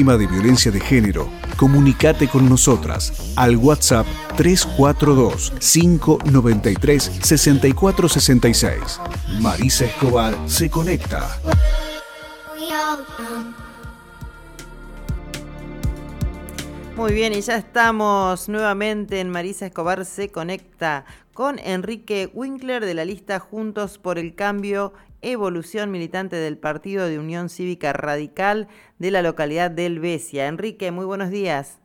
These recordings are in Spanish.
de violencia de género, comunicate con nosotras al WhatsApp 342 593 6466. Marisa Escobar se conecta. Muy bien, y ya estamos nuevamente en Marisa Escobar se conecta con Enrique Winkler de la lista Juntos por el Cambio evolución militante del Partido de Unión Cívica Radical de la localidad del Besia. Enrique, muy buenos días.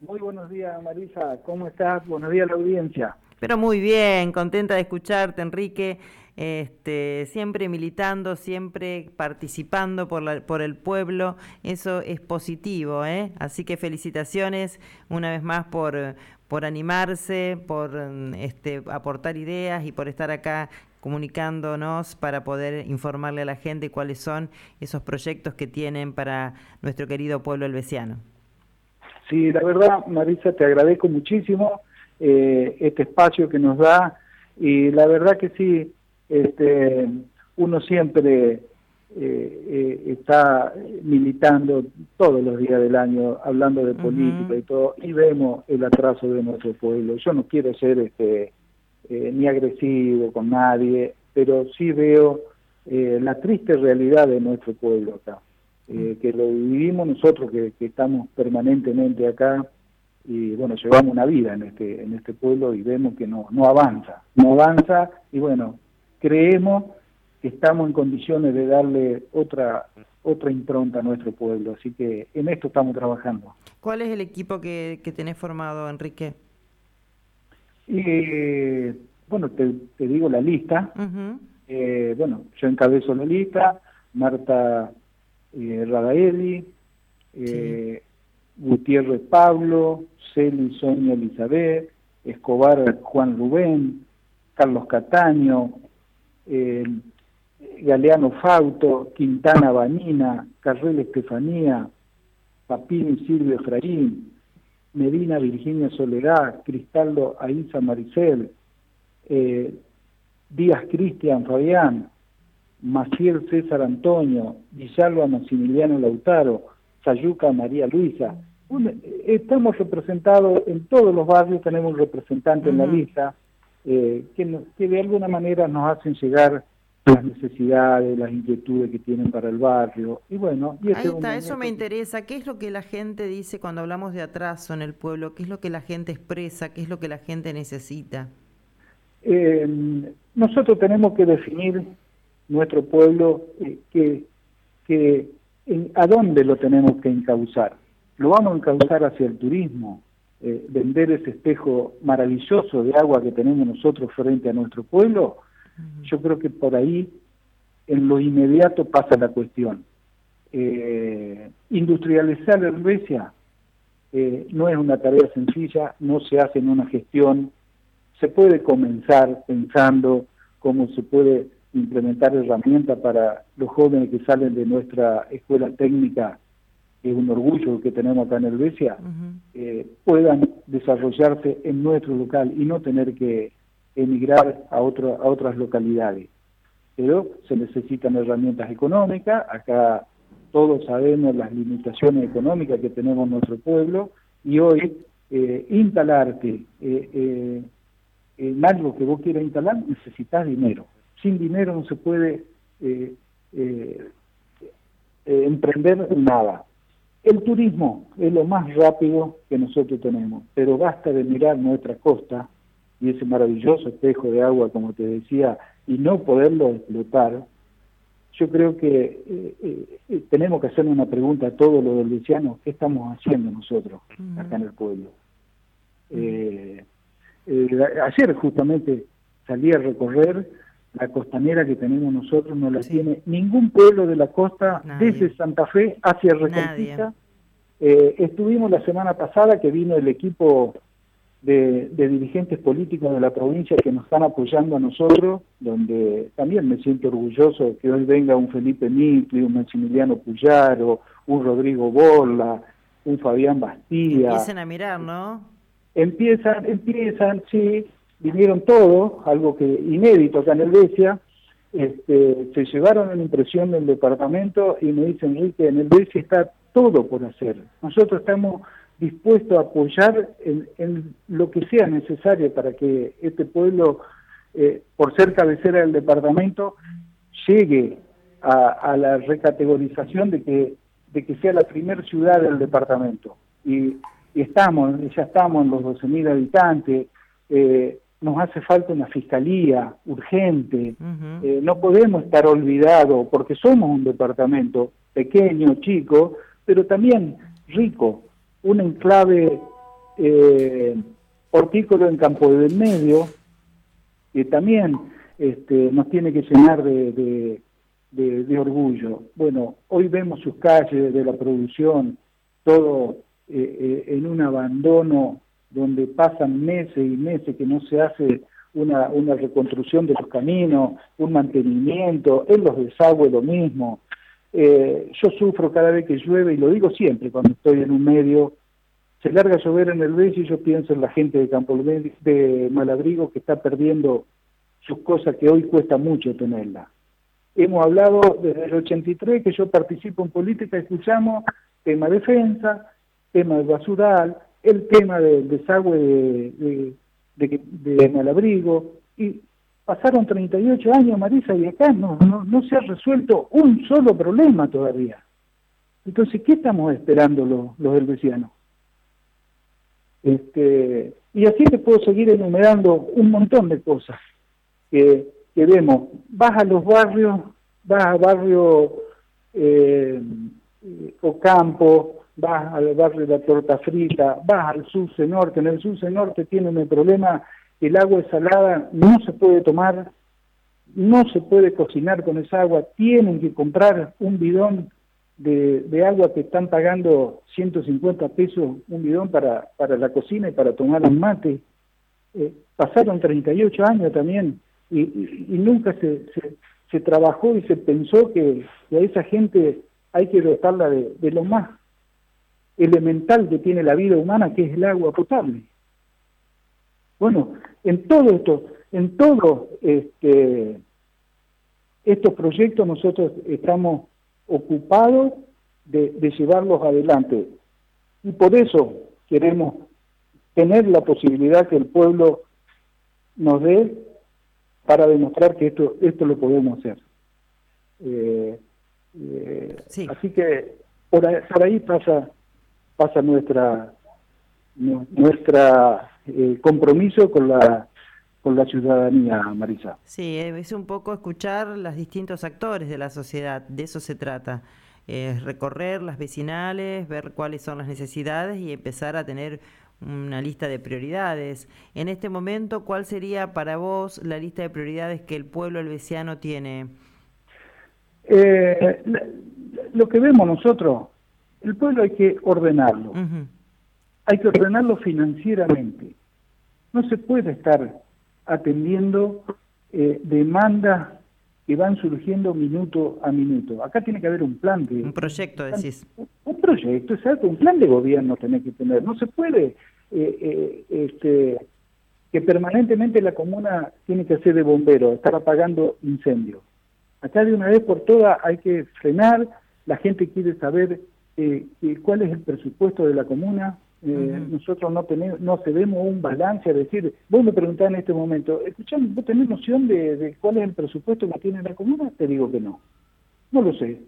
Muy buenos días, Marisa. ¿Cómo estás? Buenos días a la audiencia. Pero muy bien, contenta de escucharte, Enrique. Este, siempre militando, siempre participando por, por el pueblo, eso es positivo, ¿eh? Así que felicitaciones una vez más por, por animarse, por este, aportar ideas y por estar acá comunicándonos para poder informarle a la gente cuáles son esos proyectos que tienen para nuestro querido pueblo elvesiano. Sí, la verdad, Marisa, te agradezco muchísimo eh, este espacio que nos da y la verdad que sí, este, uno siempre eh, eh, está militando todos los días del año, hablando de política y todo, y vemos el atraso de nuestro pueblo. Yo no quiero ser este eh, ni agresivo con nadie, pero sí veo eh, la triste realidad de nuestro pueblo acá, eh, que lo vivimos nosotros que, estamos permanentemente acá y bueno, llevamos una vida en este, en este pueblo y vemos que no, no avanza, no avanza y bueno, creemos que estamos en condiciones de darle otra otra impronta a nuestro pueblo, así que en esto estamos trabajando. ¿Cuál es el equipo que, que tenés formado, Enrique? Y bueno, te, digo la lista. Eh, bueno, yo encabezo la lista, Marta eh, Radaeli, eh, Gutiérrez Pablo, Celi Sonia Elizabeth, Escobar Juan Rubén, Carlos Cataño, eh, Galeano Fauto, Quintana Vanina, Carrel Estefanía, Papini Silvio Efraín, Medina Virginia Soledad, Cristaldo Aiza Maricel, eh, Díaz Cristian Fabián, Maciel César Antonio, Villalba Maximiliano Lautaro, Sayuca María Luisa. estamos representados en todos los barrios, tenemos un representante en la lista eh, que, que de alguna manera nos hacen llegar las necesidades, las inquietudes que tienen para el barrio. Y bueno, y este Ahí está, eso me interesa. ¿Qué es lo que la gente dice cuando hablamos de atraso en el pueblo? ¿Qué es lo que la gente expresa? ¿Qué es lo que la gente necesita? Eh, nosotros tenemos que definir nuestro pueblo eh, que, que a dónde lo tenemos que encauzar. Lo vamos a encauzar hacia el turismo, eh, vender ese espejo maravilloso de agua que tenemos nosotros frente a nuestro pueblo yo creo que por ahí, en lo inmediato, pasa la cuestión. Eh, industrializar la Grecia eh, no es una tarea sencilla, no se hace en una gestión. Se puede comenzar pensando cómo se puede implementar herramientas para los jóvenes que salen de nuestra escuela técnica, que es un orgullo que tenemos acá en Helvecia, eh, puedan desarrollarse en nuestro local y no tener que emigrar a, otro, a otras localidades. Pero se necesitan herramientas económicas, acá todos sabemos las limitaciones económicas que tenemos en nuestro pueblo y hoy eh, instalarte eh, eh, en algo que vos quieras instalar necesitas dinero. Sin dinero no se puede emprender nada. El turismo es lo más rápido que nosotros tenemos, pero basta de mirar nuestra costa y ese maravilloso espejo de agua, como te decía, y no poderlo explotar, yo creo que eh, eh, eh, tenemos que hacer una pregunta a todos los delicianos, ¿qué estamos haciendo nosotros acá en el pueblo? ayer justamente salí a recorrer la costanera que tenemos nosotros, no la tiene ningún pueblo de la costa, desde Santa Fe hacia Reconquista. estuvimos la semana pasada que vino el equipo de, dirigentes políticos de la provincia que nos están apoyando a nosotros, donde también me siento orgulloso que hoy venga un Felipe Mitli, un Maximiliano Puyaro, un Rodrigo Borla, un Fabián Bastía. Empiecen a mirar, ¿no? Empiezan, empiezan, sí, vinieron todos, algo que inédito acá en el este, se llevaron la impresión del departamento y me dicen, Enrique, en el BESIA está todo por hacer. Nosotros estamos dispuestos a apoyar en, lo que sea necesario para que este pueblo, eh, por ser cabecera del departamento, llegue a, la recategorización de que, de que sea la primera ciudad del departamento. Y, estamos, ya estamos en los 12.000 habitantes, eh, nos hace falta una fiscalía urgente, eh, no podemos estar olvidados porque somos un departamento pequeño, chico, pero también rico, un enclave eh, hortícola en Campo del Medio, que también este, nos tiene que llenar de, de, orgullo. Bueno, hoy vemos sus calles de la producción, todo eh, eh, en un abandono donde pasan meses y meses que no se hace una, una reconstrucción de los caminos, un mantenimiento, en los desagües lo mismo. Eh, yo sufro cada vez que llueve y lo digo siempre cuando estoy en un medio. Se larga a llover en el Beso y yo pienso en la gente de Campo de Malabrigo que está perdiendo sus cosas que hoy cuesta mucho tenerlas. Hemos hablado desde el 83 que yo participo en política, escuchamos tema defensa, tema de basural, el tema del desagüe de, de, de, Malabrigo, y pasaron 38 años, Marisa, y acá no, no, se ha resuelto un solo problema todavía. Entonces, ¿qué estamos esperando los, los? Este, y así te puedo seguir enumerando un montón de cosas que, vemos. Vas a los barrios, vas a barrio eh, Ocampo, vas al barrio de la Torta Frita, vas al Surce Norte. En el Surce Norte tienen el problema el agua es salada, no se puede tomar, no se puede cocinar con esa agua, tienen que comprar un bidón de, agua que están pagando 150 pesos un bidón para, para la cocina y para tomar un mate. Eh, pasaron 38 años también y, nunca se, se, trabajó y se pensó que, a esa gente hay que dotarla de lo más elemental que tiene la vida humana, que es el agua potable. Bueno, en todo esto, en todos este, estos proyectos nosotros estamos ocupados de, de llevarlos adelante. Y por eso queremos tener la posibilidad que el pueblo nos dé para demostrar que esto, esto lo podemos hacer. Eh, eh, así que por ahí, pasa, pasa nuestra, nuestra eh, compromiso con la con la ciudadanía, Marisa. Sí, es un poco escuchar los distintos actores de la sociedad, de eso se trata. Es recorrer las vecinales, ver cuáles son las necesidades y empezar a tener una lista de prioridades. En este momento, ¿cuál sería para vos la lista de prioridades que el pueblo elvesiano tiene? Eh, lo que vemos nosotros, el pueblo hay que ordenarlo. Hay que ordenarlo financieramente. No se puede estar atendiendo eh, demandas que van surgiendo minuto a minuto. Acá tiene que haber un plan de... Un proyecto, decís. Un, proyecto, exacto, un plan de gobierno tiene que tener. No se puede eh, eh, este, que permanentemente la comuna tiene que hacer de bombero, estar apagando incendios. Acá de una vez por todas hay que frenar, la gente quiere saber eh, cuál es el presupuesto de la comuna, eh, nosotros no tenemos, no cedemos un balance a decir, vos me preguntás en este momento, escuchame, ¿vos tenés noción de, cuál es el presupuesto que tiene la comuna? Te digo que no. No lo sé.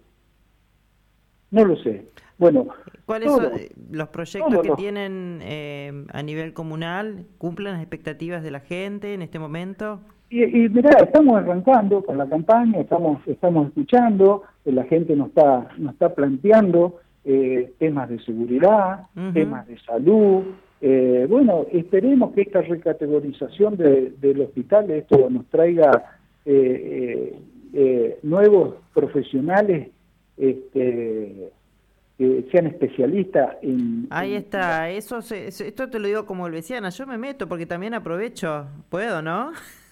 No lo sé. Bueno, ¿cuáles son los proyectos que tienen eh, a nivel comunal? ¿Cumplen las expectativas de la gente en este momento? Y, y mirá, estamos arrancando con la campaña, estamos estamos escuchando, la gente nos está nos está planteando eh, temas de seguridad, temas de salud. Eh, bueno, esperemos que esta recategorización del hospital, esto nos traiga eh, nuevos profesionales este, que sean especialistas en... Ahí está, eso esto te lo digo como vecina, yo me meto porque también aprovecho, puedo, ¿no?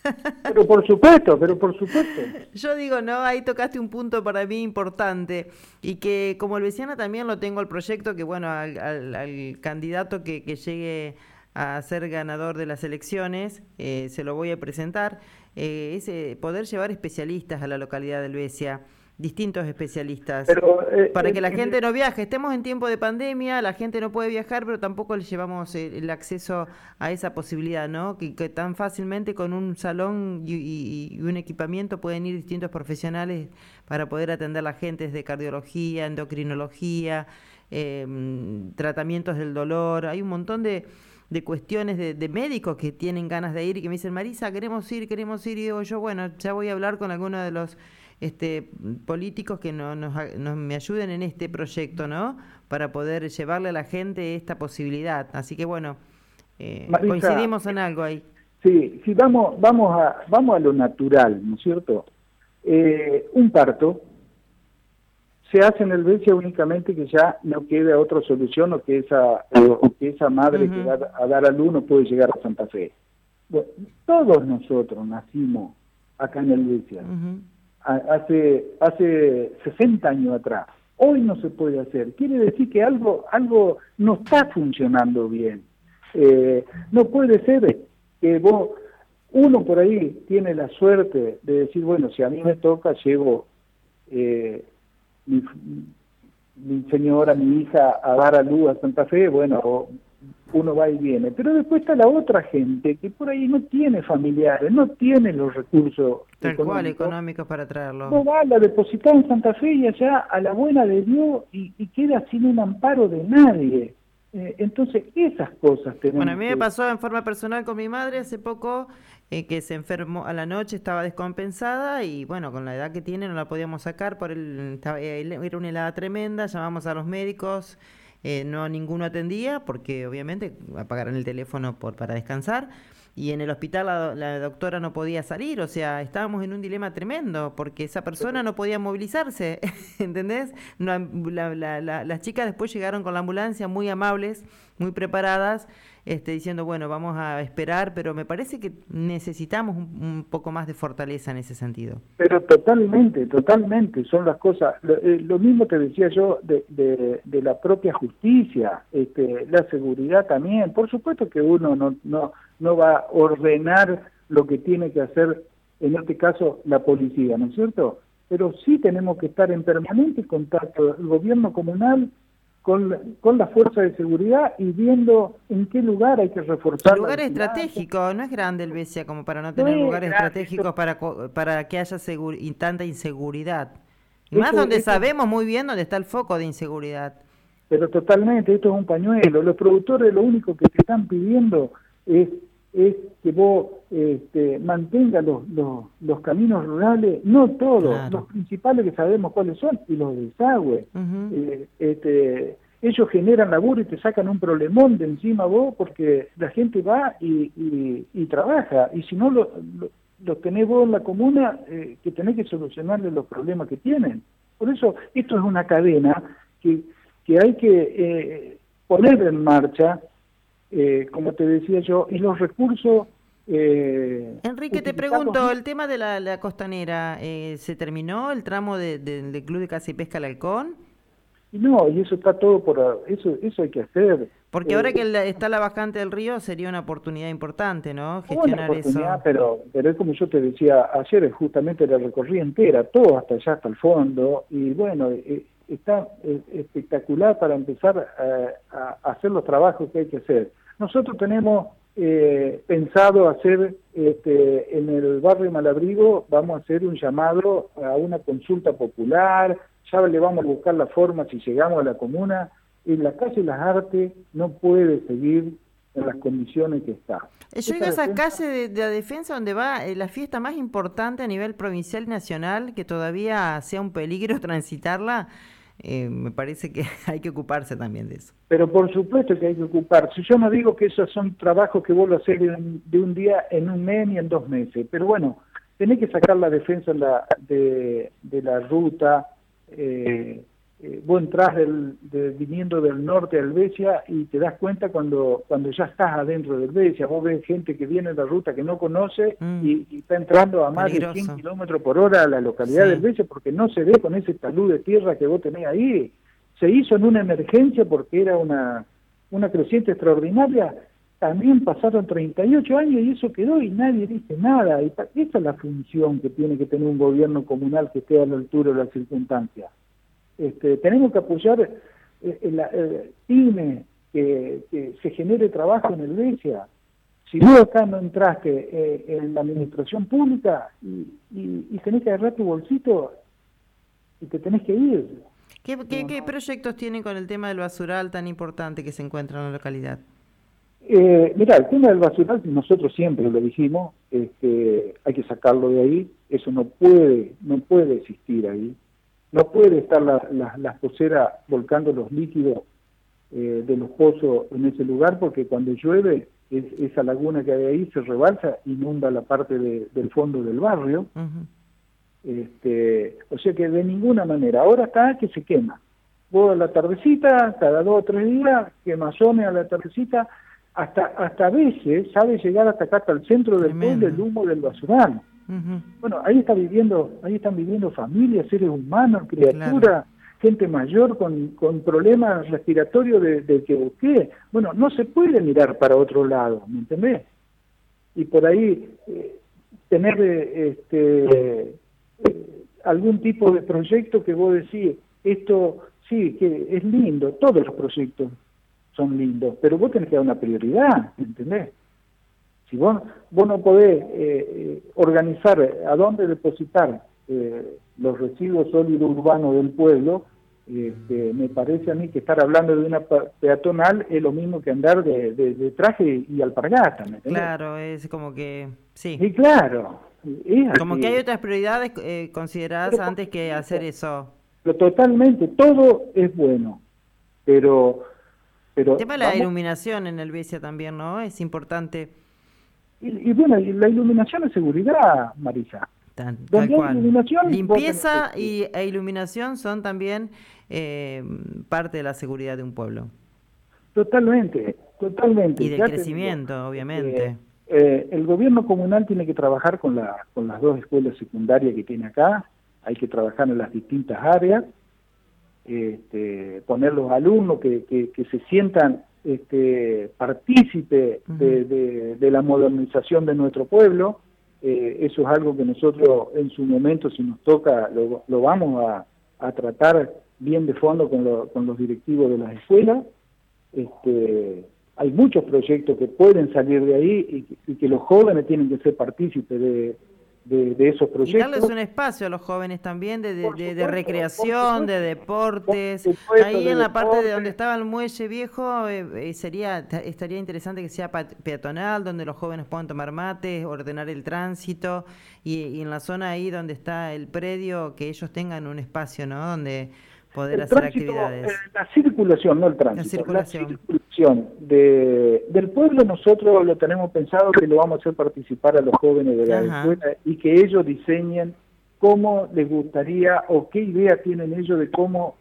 Pero por supuesto, pero por supuesto. Yo digo, no, ahí tocaste un punto para mí importante y que como vecina también lo tengo al proyecto, que bueno, al, candidato que, llegue a ser ganador de las elecciones, eh, se lo voy a presentar, eh, es eh, poder llevar especialistas a la localidad del Besia distintos especialistas. Eh, para que la gente no viaje. Estemos en tiempo de pandemia, la gente no puede viajar, pero tampoco le llevamos el, acceso a esa posibilidad, ¿no? Que, tan fácilmente con un salón y, un equipamiento pueden ir distintos profesionales para poder atender a la gente desde cardiología, endocrinología, em, tratamientos del dolor. Hay un montón de de cuestiones de, médicos que tienen ganas de ir y que me dicen, Marisa, queremos ir, queremos ir, y digo yo, bueno, ya voy a hablar con alguno de los este, políticos que no, nos, me ayuden en este proyecto, ¿no? Para poder llevarle a la gente esta posibilidad. Así que bueno, eh, coincidimos en algo ahí. Sí, sí, vamos, vamos, a, vamos a lo natural, ¿no es cierto? Eh, un parto se hace en el únicamente que ya no quede otra solución o que esa, que esa madre que va a dar al uno puede llegar a Santa Fe. todos nosotros nacimos acá en el Becia hace, hace 60 años atrás. Hoy no se puede hacer. Quiere decir que algo, algo no está funcionando bien. Eh, no puede ser que vos, uno por ahí tiene la suerte de decir, bueno, si a mí me toca, llevo eh, mi, mi señora, mi hija a dar a luz a Santa Fe, bueno, uno va y viene. Pero después está la otra gente que por ahí no tiene familiares, no tiene los recursos económicos, para traerlo. No va, la depositar en Santa Fe y allá a la buena de Dios y, queda sin un amparo de nadie. Eh, entonces, esas cosas tenemos. Bueno, a mí me pasó en forma personal con mi madre hace poco, eh, que se enfermó a la noche, estaba descompensada y bueno, con la edad que tiene no la podíamos sacar, por el, era una helada tremenda, llamamos a los médicos eh, no ninguno atendía porque obviamente apagaron el teléfono por, para descansar. Y en el hospital la, doctora no podía salir, o sea, estábamos en un dilema tremendo porque esa persona no podía movilizarse, ¿entendés? las chicas después llegaron con la ambulancia muy amables, muy preparadas este, diciendo, bueno, vamos a esperar, pero me parece que necesitamos un, poco más de fortaleza en ese sentido. Pero totalmente, totalmente, son las cosas, lo, eh, mismo te decía yo de, de, la propia justicia, este, la seguridad también, por supuesto que uno no, no, no va a ordenar lo que tiene que hacer, en este caso, la policía, ¿no es cierto? Pero sí tenemos que estar en permanente contacto, el gobierno comunal con, con la fuerza de seguridad y viendo en qué lugar hay que reforzar. lugar estratégico, no es grande el BCA como para no tener lugares estratégicos para, para que haya y tanta inseguridad. más donde sabemos muy bien dónde está el foco de inseguridad. Pero totalmente, esto es un pañuelo. Los productores lo único que te están pidiendo es es que vos este, mantengas los, los, caminos rurales, no todos, los principales que sabemos cuáles son, y los desagües. Eh, este, ellos generan laburo y te sacan un problemón de encima vos porque la gente va y, y, trabaja, y si no lo, lo, tenés vos en la comuna, eh, que tenés que solucionarle los problemas que tienen. Por eso esto es una cadena que, que hay que eh, poner en marcha eh, como te decía yo, y los recursos... Eh, Enrique, te pregunto, el tema de la, costanera, eh, ¿se terminó el tramo del Club de Caza y Pesca al Halcón? No, y eso está todo por... Eso, eso hay que hacer. Porque ahora que está la bajante del río sería una oportunidad importante, ¿no? Gestionar eso. Pero, pero es como yo te decía ayer, justamente la recorrí entera, todo hasta allá, hasta el fondo, y bueno, está espectacular para empezar a hacer los trabajos que hay que hacer. Nosotros tenemos eh, pensado hacer este, en el barrio Malabrigo, vamos a hacer un llamado a una consulta popular, ya le vamos a buscar la forma si llegamos a la comuna. En la calle Las Artes no puede seguir en las condiciones que está. Yo digo esa calle de, de, la defensa donde va eh, la fiesta más importante a nivel provincial y nacional, que todavía sea un peligro transitarla, eh, me parece que hay que ocuparse también de eso. Pero por supuesto que hay que ocuparse. Yo no digo que esos son trabajos que vuelvo a hacer de un, día en un mes ni en dos meses, pero bueno, tenés que sacar la defensa de, de la ruta, eh, eh, vos entras del, viniendo del norte al Besia y te das cuenta cuando, cuando ya estás adentro del Besia. Vos ves gente que viene de la ruta que no conoce mm. y, está entrando a más de 100 kilómetros por hora a la localidad del Besia porque no se ve con ese talud de tierra que vos tenés ahí. Se hizo en una emergencia porque era una, una creciente extraordinaria también pasaron 38 años y eso quedó y nadie dice nada. Y esa es la función que tiene que tener un gobierno comunal que esté a la altura de las circunstancias. Este, tenemos que apoyar eh, el, pyme, que, se genere trabajo en el BESIA. Si vos acá no entraste eh, en la administración pública y, y, tenés que agarrar tu bolsito y te tenés que ir. ¿Qué, qué proyectos tienen con el tema del basural tan importante que se encuentra en la localidad? Eh, mira, el tema del basural, nosotros siempre lo dijimos, este, hay que sacarlo de ahí, eso no puede, no puede existir ahí, no puede estar la, la, volcando los líquidos eh, de los pozos en ese lugar, porque cuando llueve, esa laguna que hay ahí se rebalsa, inunda la parte del fondo del barrio, este, o sea que de ninguna manera, ahora está que se quema, vos a la tardecita, cada dos o tres días, quemazones a la tardecita, hasta hasta a veces sabe llegar hasta acá hasta el centro del pueblo el humo del basural. Bueno, ahí está viviendo, ahí están viviendo familias, seres humanos, criaturas, gente mayor con, con problemas respiratorios de, de que qué. Bueno, no se puede mirar para otro lado, ¿me entendés? Y por ahí eh, tener eh, este eh, algún tipo de proyecto que vos decís, esto sí, que es lindo, todos los proyectos son lindos, pero vos tenés que dar una prioridad, ¿entendés? Si vos, vos no podés eh, eh, organizar a dónde depositar eh, los residuos sólidos urbanos del pueblo, este, me parece a mí que estar hablando de una peatonal es lo mismo que andar de, traje y alpargata. ¿me claro, es como que... Sí, sí claro. como que hay otras prioridades consideradas antes que hacer eso. Pero totalmente, todo es bueno, pero el tema de la iluminación en el Besia también, ¿no? Es importante. Y, bueno, la iluminación es seguridad, Marisa. Tal, Limpieza y, e iluminación son también eh, parte de la seguridad de un pueblo. Totalmente, totalmente. Y de crecimiento, obviamente. Eh, eh, el gobierno comunal tiene que trabajar con, la, con las dos escuelas secundarias que tiene acá, hay que trabajar en las distintas áreas, este, poner los alumnos que, que, se sientan este, partícipes de, la modernización de nuestro pueblo. Eh, eso es algo que nosotros en su momento, si nos toca, lo, vamos a, tratar bien de fondo con, con los directivos de las escuelas. Este, hay muchos proyectos que pueden salir de ahí y, y que los jóvenes tienen que ser partícipes de, de, esos proyectos. Y darles un espacio a los jóvenes también de, de, recreación, de deportes. Ahí en la parte de donde estaba el muelle viejo eh, eh, sería estaría interesante que sea peatonal, donde los jóvenes puedan tomar mates, ordenar el tránsito y, en la zona ahí donde está el predio que ellos tengan un espacio, ¿no? Donde poder hacer actividades. Eh, la circulación, no el tránsito. La circulación. De, del pueblo nosotros lo tenemos pensado que lo vamos a hacer participar a los jóvenes de la escuela y que ellos diseñen cómo les gustaría o qué idea tienen ellos de cómo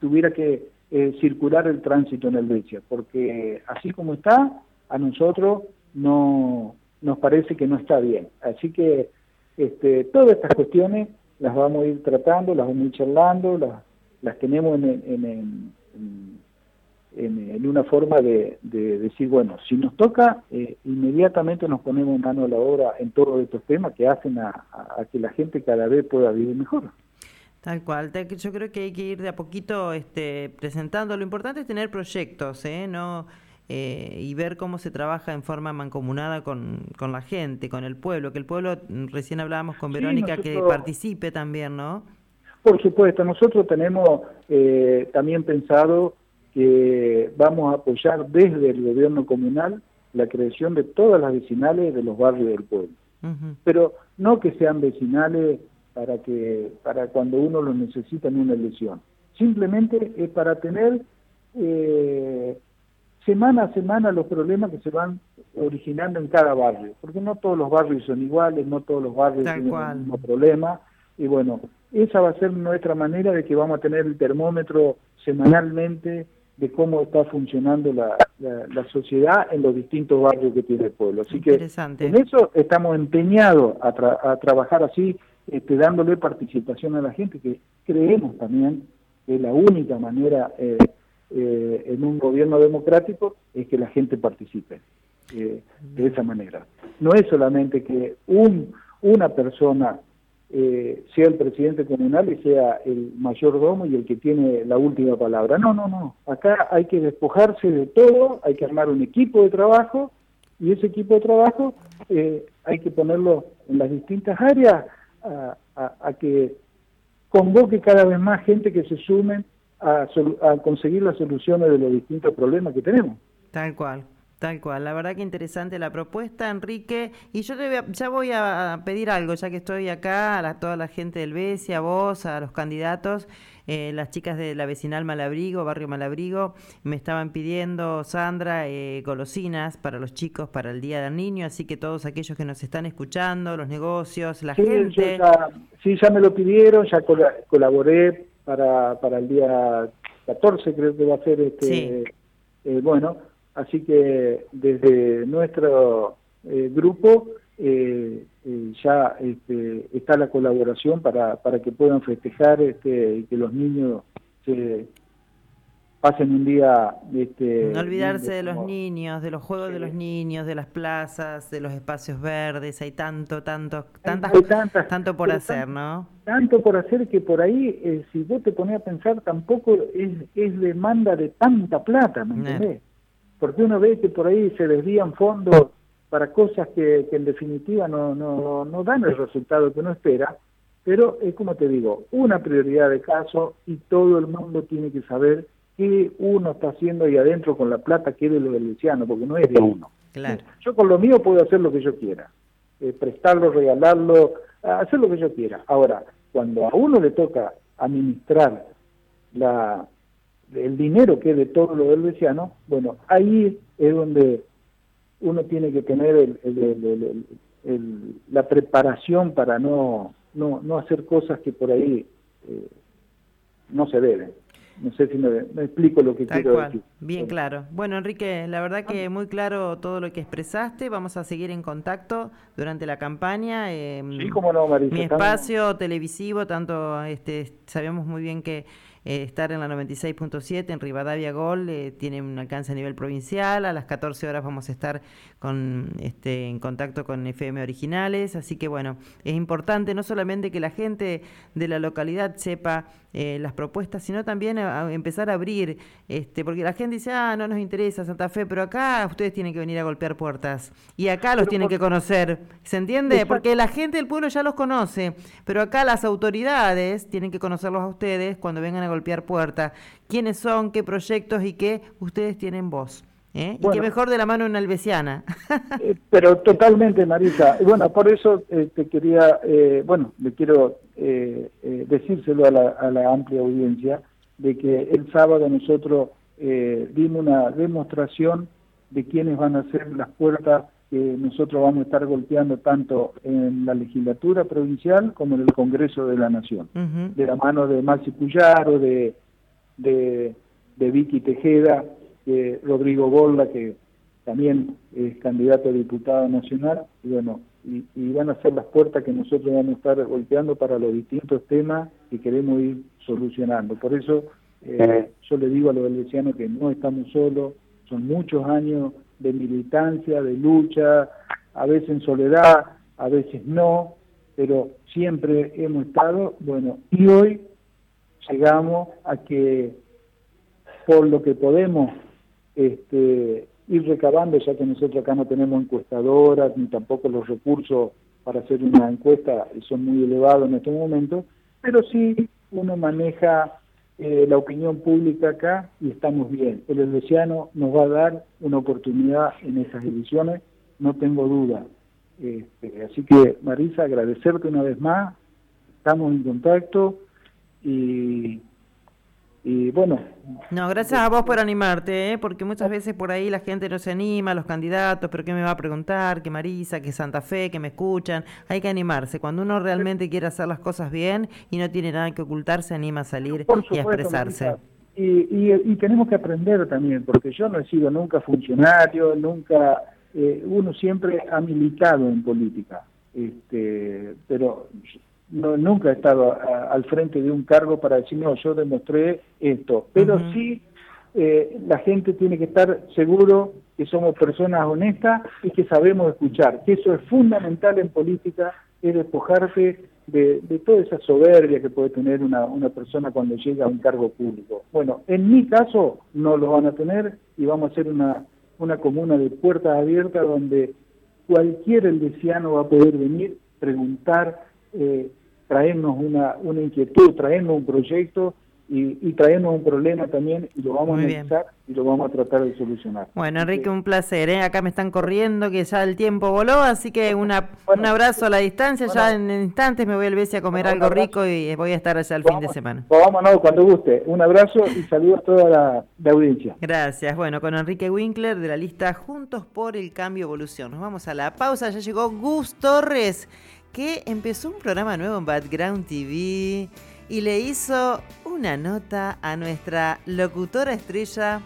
tuviera que eh, circular el tránsito en el Becha, porque así como está, a nosotros no nos parece que no está bien. Así que este, todas estas cuestiones las vamos a ir tratando, las vamos a ir charlando, las las tenemos en, en, en, una forma de, decir, bueno, si nos toca, eh, inmediatamente nos ponemos mano a la obra en todos estos temas que hacen a, que la gente cada vez pueda vivir mejor. Tal cual, yo creo que hay que ir de a poquito este, presentando. Lo importante es tener proyectos, ¿eh? No, eh, y ver cómo se trabaja en forma mancomunada con, con, la gente, con el pueblo, que el pueblo, recién hablábamos con Verónica, que participe también, ¿no? Por supuesto, nosotros tenemos eh, también pensado que vamos a apoyar desde el gobierno comunal la creación de todas las vecinales de los barrios del pueblo. Pero no que sean vecinales para que para cuando uno lo necesita en una elección. Simplemente es para tener eh, semana a semana los problemas que se van originando en cada barrio, porque no todos los barrios son iguales, no todos los barrios tienen el mismo problema, y bueno, esa va a ser nuestra manera de que vamos a tener el termómetro semanalmente de cómo está funcionando la, la, sociedad en los distintos barrios que tiene el pueblo. Así que en eso estamos empeñados a, a trabajar así, este, dándole participación a la gente, que creemos también que la única manera eh, eh, en un gobierno democrático es que la gente participe. eh, de esa manera. No es solamente que un, una persona eh, sea el presidente comunal y sea el mayordomo y el que tiene la última palabra. No, no, no. Acá hay que despojarse de todo, hay que armar un equipo de trabajo y ese equipo de trabajo eh, hay que ponerlo en las distintas áreas a, que convoque cada vez más gente que se sumen a, a conseguir las soluciones de los distintos problemas que tenemos. Tal cual. Tal cual, la verdad que interesante la propuesta, Enrique. Y yo te ya voy a pedir algo, ya que estoy acá, a toda la gente del BESI, a vos, a los candidatos, eh, las chicas de la vecinal Malabrigo, barrio Malabrigo, me estaban pidiendo, Sandra, eh, golosinas para los chicos para el Día del Niño, así que todos aquellos que nos están escuchando, los negocios, la gente... sí, ya me lo pidieron, ya colaboré para, para el día 14, creo que va a ser este... Eh, bueno, Así que desde nuestro eh, grupo eh, eh, ya este, está la colaboración para, para que puedan festejar este, y que los niños se pasen un día este, no olvidarse de los niños de los juegos de los niños de las plazas de los espacios verdes hay tanto tanto tantas, tantas, tanto por hacer no tanto por hacer que por ahí si vos te pones a pensar tampoco es, es demanda de tanta plata ¿me entendés? Porque uno ve que por ahí se desvían fondos para cosas que, en definitiva no, no, no dan el resultado que uno espera, pero es como te digo, una prioridad de caso y todo el mundo tiene que saber qué uno está haciendo ahí adentro con la plata que es de lo del Luciano, porque no es de uno. Claro. Yo con lo mío puedo hacer lo que yo quiera, eh, prestarlo, regalarlo, hacer lo que yo quiera. Ahora, cuando a uno le toca administrar la, el dinero que es de todo lo del veciano, bueno, ahí es donde uno tiene que tener el, la preparación para no, no, no hacer cosas que por ahí eh, no se deben. No sé si me, explico lo que quiero decir. Bien claro. Bueno, Enrique, la verdad que muy claro todo lo que expresaste. Vamos a seguir en contacto durante la campaña. Eh, sí, como no, Marisa. Mi espacio televisivo, tanto este, sabemos muy bien que eh, estar en la 96.7 en Rivadavia Gol, eh, tiene un alcance a nivel provincial, a las 14 horas vamos a estar con, este, en contacto con FM Originales, así que bueno, es importante no solamente que la gente de la localidad sepa eh, las propuestas, sino también empezar a abrir, este, porque la gente dice, ah, no nos interesa Santa Fe, pero acá ustedes tienen que venir a golpear puertas y acá los tienen que conocer, ¿se entiende? Porque la gente del pueblo ya los conoce, pero acá las autoridades tienen que conocerlos a ustedes cuando vengan a golpear puertas, quiénes son, qué proyectos y qué ustedes tienen voz. ¿eh? y qué mejor de la mano una albesiana. Eh, pero totalmente, Marisa. Bueno, por eso eh, te quería, bueno, le quiero decírselo a la, a la, amplia audiencia de que el sábado nosotros dimos una demostración de quiénes van a ser las puertas que nosotros vamos a estar golpeando tanto en la legislatura provincial como en el Congreso de la Nación, de la mano de Maxi Cuyaro, de, de, de Vicky Tejeda, de Rodrigo Borla, que también es candidato a diputado nacional, y bueno, y, van a ser las puertas que nosotros vamos a estar golpeando para los distintos temas que queremos ir solucionando. Por eso eh, yo le digo a los vecinos que no estamos solos, son muchos años de militancia, de lucha, a veces en soledad, a veces no, pero siempre hemos estado, bueno, y hoy llegamos a que por lo que podemos este, ir recabando, ya que nosotros acá no tenemos encuestadoras, ni tampoco los recursos para hacer una encuesta son muy elevados en este momento, pero sí uno maneja eh, la opinión pública acá y estamos bien. El Helvesiano nos va a dar una oportunidad en esas elecciones, no tengo duda. Este, así que, Marisa, agradecerte una vez más, estamos en contacto y y bueno. No, gracias a vos por animarte, ¿eh? porque muchas veces por ahí la gente no se anima, los candidatos, pero ¿qué me va a preguntar? ¿Qué Marisa? ¿Qué Santa Fe? ¿Que me escuchan? Hay que animarse. Cuando uno realmente quiere hacer las cosas bien y no tiene nada que ocultar, se anima a salir y a expresarse. Y, y, tenemos que aprender también, porque yo no he sido nunca funcionario, nunca, eh, uno siempre ha militado en política, este, pero no, nunca he estado al frente de un cargo para decir, no, yo demostré esto, pero sí eh, la gente tiene que estar seguro que somos personas honestas y que sabemos escuchar, que eso es fundamental en política, es despojarse de, toda esa soberbia que puede tener una, una persona cuando llega a un cargo público. Bueno, en mi caso no lo van a tener y vamos a hacer una, una comuna de puertas abiertas donde cualquier eldesiano va a poder venir, preguntar, eh, traernos una, una inquietud, traernos un proyecto y, y traernos un problema también y lo vamos a analizar y lo vamos a tratar de solucionar. Bueno, Enrique, un placer. ¿eh? Acá me están corriendo, que ya el tiempo voló, así que una, un abrazo a la distancia. ya en instantes me voy al BESI a comer algo rico y voy a estar allá el fin de semana. Vámonos cuando guste. Un abrazo y saludos a toda la, la, audiencia. Gracias. Bueno, con Enrique Winkler de la lista Juntos por el Cambio Evolución. Nos vamos a la pausa. Ya llegó Gus Torres, que empezó un programa nuevo en Background TV y le hizo una nota a nuestra locutora estrella